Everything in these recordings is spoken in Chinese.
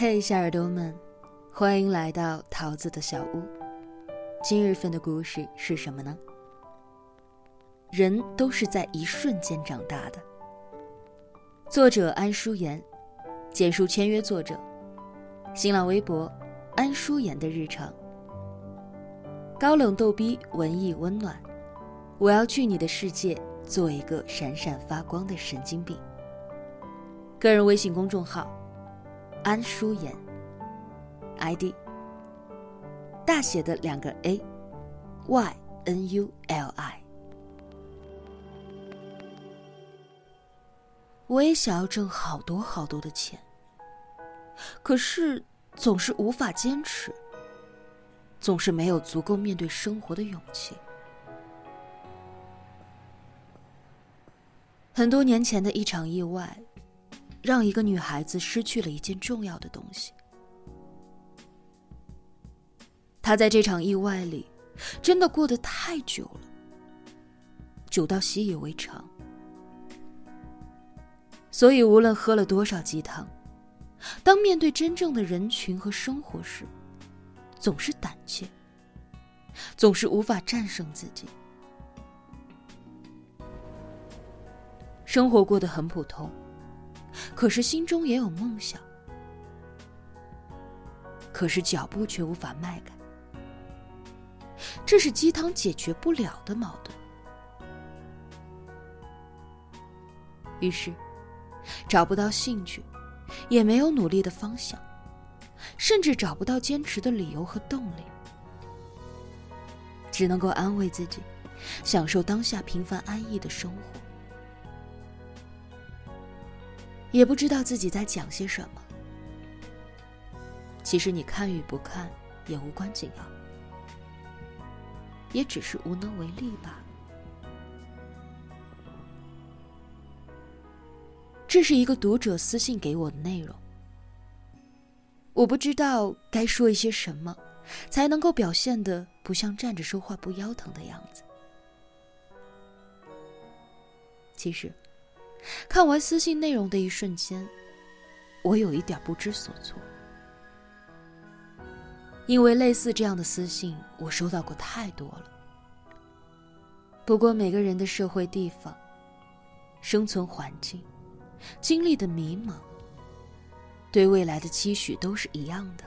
嘿，小耳朵们，欢迎来到桃子的小屋。今日份的故事是什么呢？人都是在一瞬间长大的。作者安淑妍，简述签约作者，新浪微博安淑妍的日常。高冷逗逼，文艺温暖，我要去你的世界，做一个闪闪发光的神经病。个人微信公众号。安舒妍，ID 大写的两个 A，Y N U L I。我也想要挣好多好多的钱，可是总是无法坚持，总是没有足够面对生活的勇气。很多年前的一场意外。让一个女孩子失去了一件重要的东西。她在这场意外里，真的过得太久了，久到习以为常。所以，无论喝了多少鸡汤，当面对真正的人群和生活时，总是胆怯，总是无法战胜自己。生活过得很普通。可是心中也有梦想，可是脚步却无法迈开，这是鸡汤解决不了的矛盾。于是，找不到兴趣，也没有努力的方向，甚至找不到坚持的理由和动力，只能够安慰自己，享受当下平凡安逸的生活。也不知道自己在讲些什么。其实你看与不看也无关紧要，也只是无能为力罢了。这是一个读者私信给我的内容，我不知道该说一些什么，才能够表现的不像站着说话不腰疼的样子。其实。看完私信内容的一瞬间，我有一点不知所措，因为类似这样的私信我收到过太多了。不过每个人的社会地方、生存环境、经历的迷茫、对未来的期许都是一样的，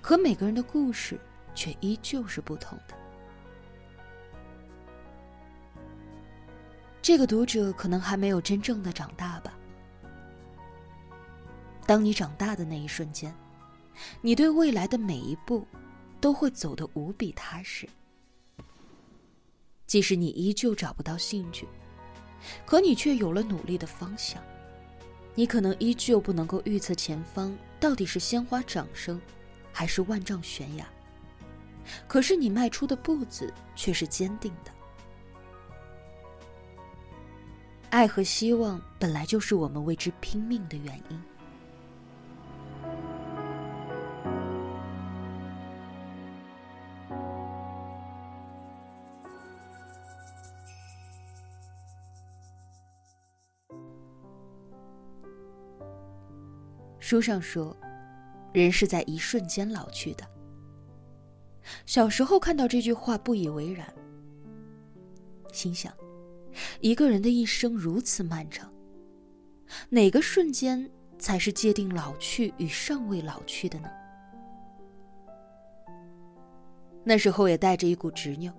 可每个人的故事却依旧是不同的。这个读者可能还没有真正的长大吧。当你长大的那一瞬间，你对未来的每一步都会走得无比踏实。即使你依旧找不到兴趣，可你却有了努力的方向。你可能依旧不能够预测前方到底是鲜花掌声，还是万丈悬崖，可是你迈出的步子却是坚定的。爱和希望本来就是我们为之拼命的原因。书上说，人是在一瞬间老去的。小时候看到这句话不以为然，心想。一个人的一生如此漫长，哪个瞬间才是界定老去与尚未老去的呢？那时候也带着一股执拗，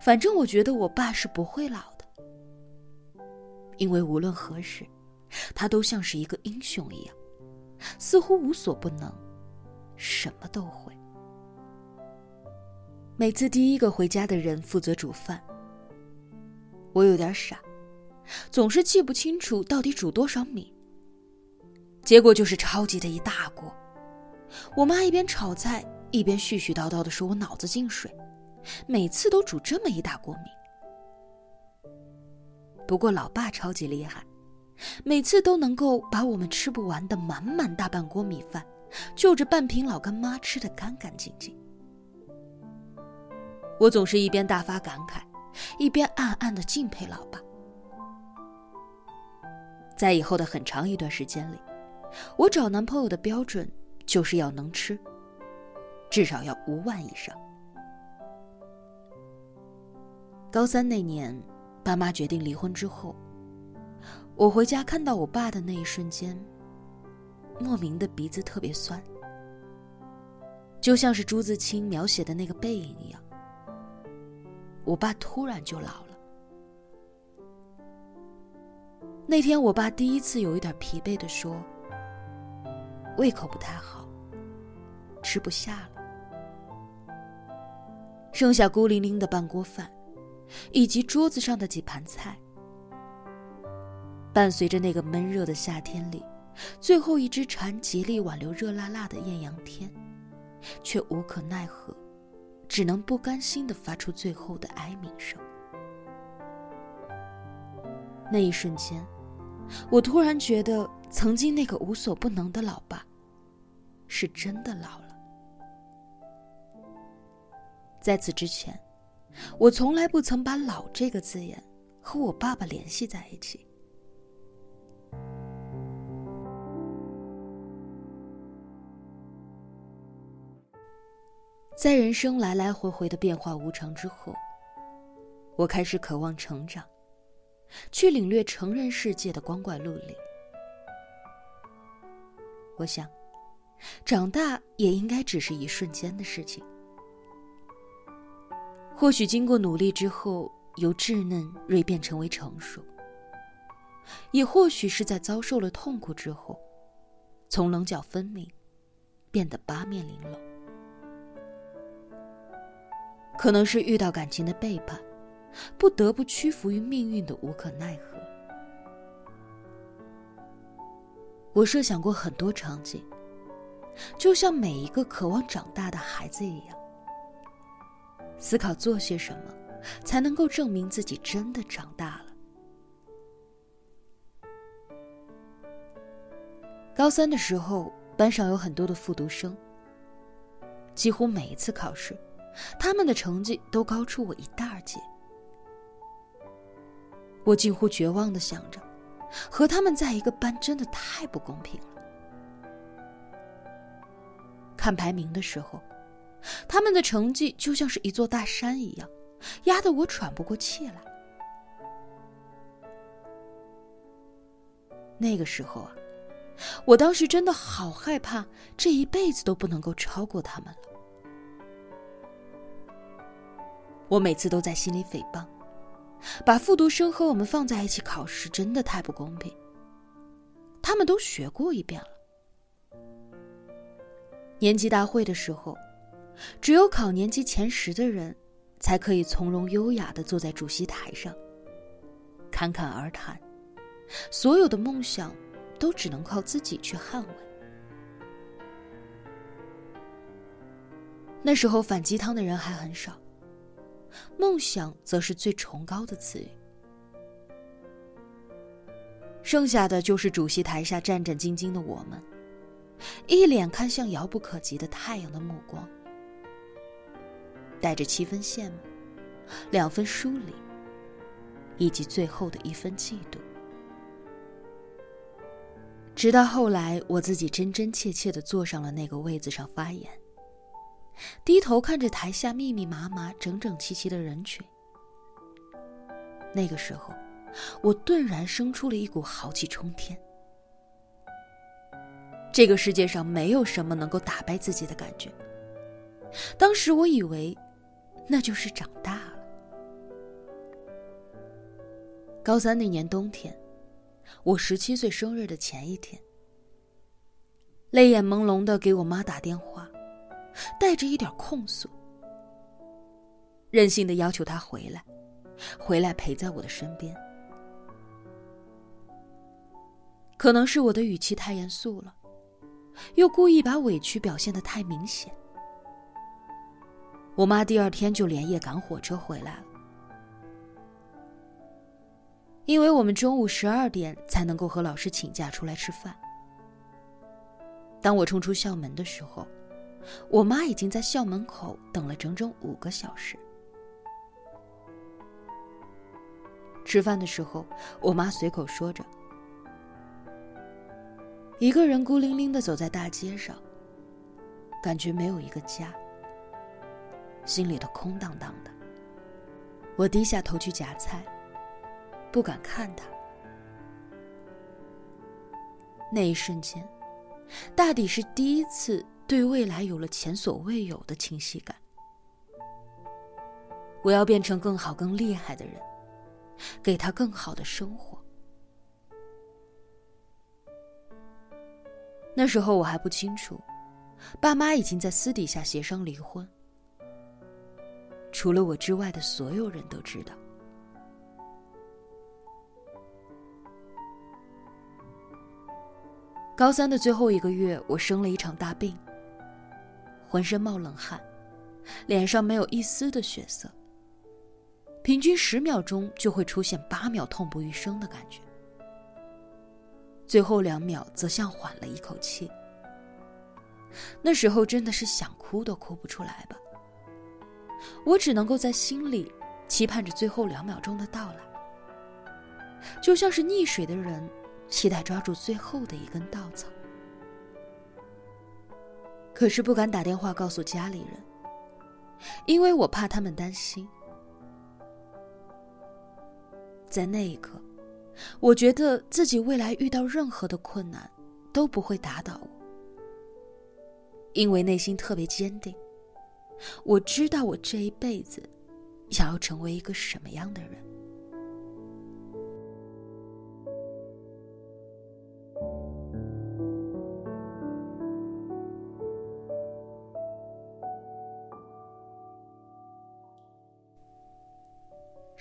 反正我觉得我爸是不会老的，因为无论何时，他都像是一个英雄一样，似乎无所不能，什么都会。每次第一个回家的人负责煮饭。我有点傻，总是记不清楚到底煮多少米。结果就是超级的一大锅。我妈一边炒菜一边絮絮叨叨的说：“我脑子进水，每次都煮这么一大锅米。”不过老爸超级厉害，每次都能够把我们吃不完的满满大半锅米饭，就着半瓶老干妈吃得干干净净。我总是一边大发感慨。一边暗暗的敬佩老爸。在以后的很长一段时间里，我找男朋友的标准就是要能吃，至少要五万以上。高三那年，爸妈决定离婚之后，我回家看到我爸的那一瞬间，莫名的鼻子特别酸，就像是朱自清描写的那个背影一样。我爸突然就老了。那天，我爸第一次有一点疲惫的说：“胃口不太好，吃不下了。”剩下孤零零的半锅饭。以及桌子上的几盘菜，伴随着那个闷热的夏天里，最后一只蝉竭力挽留热辣辣的艳阳天，却无可奈何，只能不甘心的发出最后的哀鸣声。那一瞬间，我突然觉得，曾经那个无所不能的老爸，是真的老了。在此之前。我从来不曾把“老”这个字眼和我爸爸联系在一起。在人生来来回回的变化无常之后，我开始渴望成长，去领略成人世界的光怪陆离。我想，长大也应该只是一瞬间的事情。或许经过努力之后，由稚嫩锐变成为成熟；也或许是在遭受了痛苦之后，从棱角分明变得八面玲珑。可能是遇到感情的背叛，不得不屈服于命运的无可奈何。我设想过很多场景，就像每一个渴望长大的孩子一样。思考做些什么，才能够证明自己真的长大了。高三的时候，班上有很多的复读生。几乎每一次考试，他们的成绩都高出我一大截。我近乎绝望的想着，和他们在一个班真的太不公平了。看排名的时候。他们的成绩就像是一座大山一样，压得我喘不过气来。那个时候啊，我当时真的好害怕，这一辈子都不能够超过他们了。我每次都在心里诽谤，把复读生和我们放在一起考试，真的太不公平。他们都学过一遍了。年级大会的时候。只有考年级前十的人，才可以从容优雅的坐在主席台上，侃侃而谈。所有的梦想，都只能靠自己去捍卫。那时候反鸡汤的人还很少，梦想则是最崇高的词语。剩下的就是主席台下战战兢兢的我们，一脸看向遥不可及的太阳的目光。带着七分羡慕，两分疏离，以及最后的一分嫉妒。直到后来，我自己真真切切的坐上了那个位子上发言，低头看着台下密密麻麻、整整齐齐的人群。那个时候，我顿然生出了一股豪气冲天。这个世界上没有什么能够打败自己的感觉。当时我以为。那就是长大了。高三那年冬天，我十七岁生日的前一天，泪眼朦胧的给我妈打电话，带着一点控诉，任性的要求他回来，回来陪在我的身边。可能是我的语气太严肃了，又故意把委屈表现的太明显。我妈第二天就连夜赶火车回来了，因为我们中午十二点才能够和老师请假出来吃饭。当我冲出校门的时候，我妈已经在校门口等了整整五个小时。吃饭的时候，我妈随口说着：“一个人孤零零的走在大街上，感觉没有一个家，心里头空荡荡的。我低下头去夹菜，不敢看他。那一瞬间，大抵是第一次对未来有了前所未有的清晰感。我要变成更好、更厉害的人，给他更好的生活。那时候我还不清楚，爸妈已经在私底下协商离婚。除了我之外的所有人都知道。高三的最后一个月，我生了一场大病，浑身冒冷汗，脸上没有一丝的血色。平均十秒钟就会出现八秒痛不欲生的感觉，最后两秒则像缓了一口气。那时候真的是想哭都哭不出来吧。我只能够在心里期盼着最后两秒钟的到来，就像是溺水的人期待抓住最后的一根稻草。可是不敢打电话告诉家里人，因为我怕他们担心。在那一刻，我觉得自己未来遇到任何的困难都不会打倒我，因为内心特别坚定。我知道我这一辈子想要成为一个什么样的人。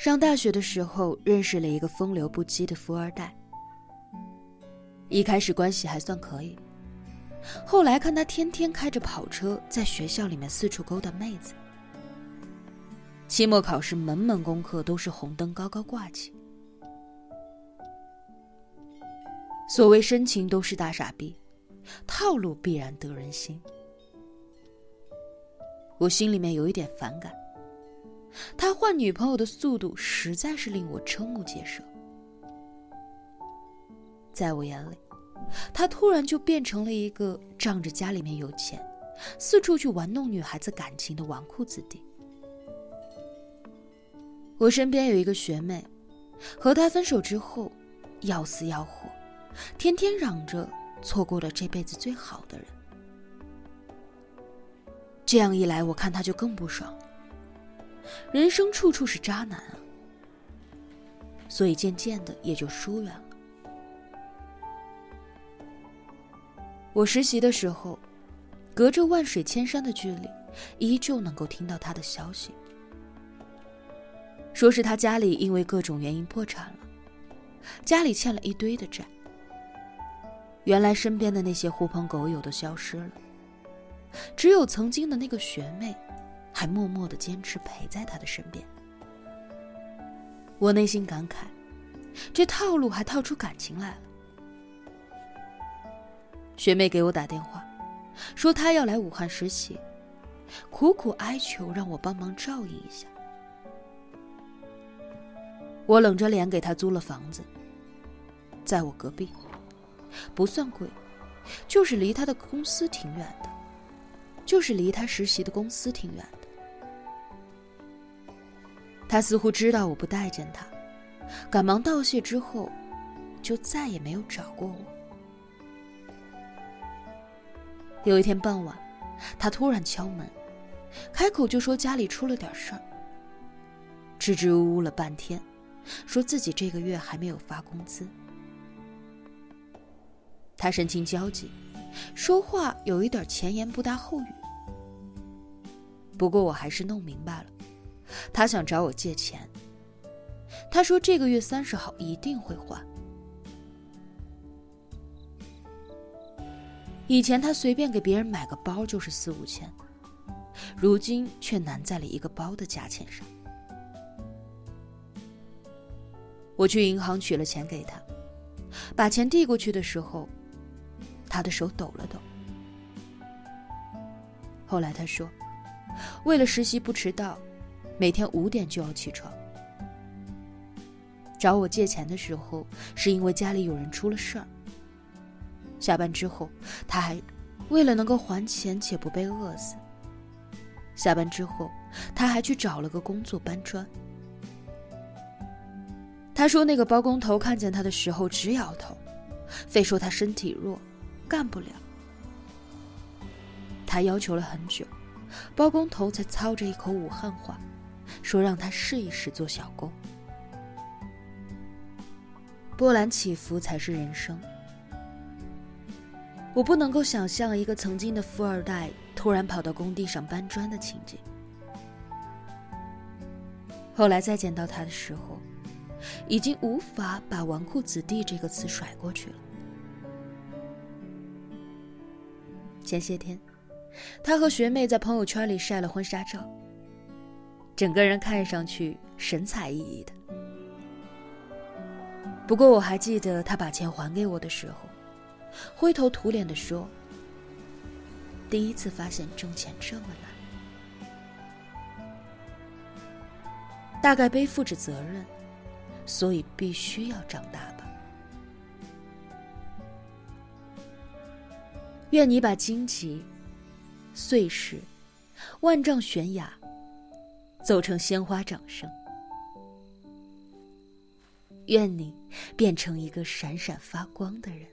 上大学的时候，认识了一个风流不羁的富二代。一开始关系还算可以。后来看他天天开着跑车在学校里面四处勾搭妹子，期末考试门门功课都是红灯高高挂起。所谓深情都是大傻逼，套路必然得人心。我心里面有一点反感，他换女朋友的速度实在是令我瞠目结舌。在我眼里。他突然就变成了一个仗着家里面有钱，四处去玩弄女孩子感情的纨绔子弟。我身边有一个学妹，和他分手之后，要死要活，天天嚷着错过了这辈子最好的人。这样一来，我看他就更不爽。人生处处是渣男啊，所以渐渐的也就疏远了。我实习的时候，隔着万水千山的距离，依旧能够听到他的消息，说是他家里因为各种原因破产了，家里欠了一堆的债。原来身边的那些狐朋狗友都消失了，只有曾经的那个学妹，还默默的坚持陪在他的身边。我内心感慨，这套路还套出感情来了。学妹给我打电话，说她要来武汉实习，苦苦哀求让我帮忙照应一下。我冷着脸给她租了房子，在我隔壁，不算贵，就是离她的公司挺远的，就是离她实习的公司挺远的。他似乎知道我不待见他，赶忙道谢之后，就再也没有找过我。有一天傍晚，他突然敲门，开口就说家里出了点事儿。支支吾吾了半天，说自己这个月还没有发工资。他神情焦急，说话有一点前言不搭后语。不过我还是弄明白了，他想找我借钱。他说这个月三十号一定会还。以前他随便给别人买个包就是四五千，如今却难在了一个包的价钱上。我去银行取了钱给他，把钱递过去的时候，他的手抖了抖。后来他说，为了实习不迟到，每天五点就要起床。找我借钱的时候，是因为家里有人出了事儿。下班之后，他还为了能够还钱且不被饿死。下班之后，他还去找了个工作搬砖。他说那个包工头看见他的时候直摇头，非说他身体弱，干不了。他要求了很久，包工头才操着一口武汉话，说让他试一试做小工。波澜起伏才是人生。我不能够想象一个曾经的富二代突然跑到工地上搬砖的情景。后来再见到他的时候，已经无法把“纨绔子弟”这个词甩过去了。前些天。他和学妹在朋友圈里晒了婚纱照，整个人看上去神采奕奕的。不过我还记得他把钱还给我的时候，灰头土脸的说：“第一次发现挣钱这么难，大概背负着责任，所以必须要长大吧。”愿你把荆棘。碎石，万丈悬崖，奏成鲜花掌声。愿你变成一个闪闪发光的人。